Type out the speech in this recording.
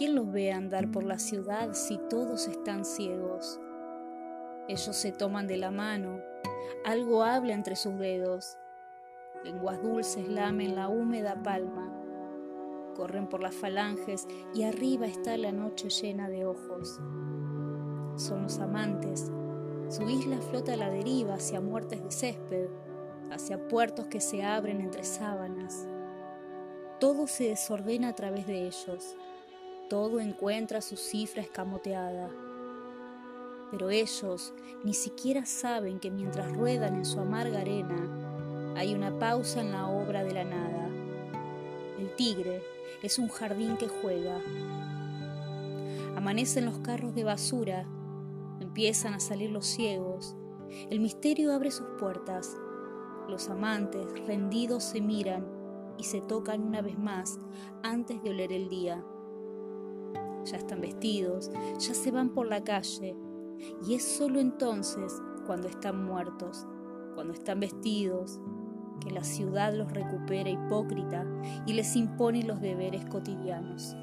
¿quién los ve andar por la ciudad si todos están ciegos? Ellos se toman de la mano, algo habla entre sus dedos, lenguas dulces lamen la húmeda palma, corren por las falanges y arriba está la noche llena de ojos. Son los amantes, su isla flota a la deriva hacia muertes de césped, hacia puertos que se abren entre sábanas. Todo se desordena a través de ellos, todo encuentra su cifra escamoteada. Pero ellos ni siquiera saben que mientras ruedan en su amarga arena, hay una pausa en la obra de la nada. El tigre es un jardín que juega. Amanecen los carros de basura, empiezan a salir los ciegos, el misterio abre sus puertas, los amantes rendidos se miran y se tocan una vez más antes de oler el día. Ya están vestidos, ya se van por la calle, y es solo entonces, cuando están muertos, cuando están vestidos, que la ciudad los recupera hipócrita y les impone los deberes cotidianos.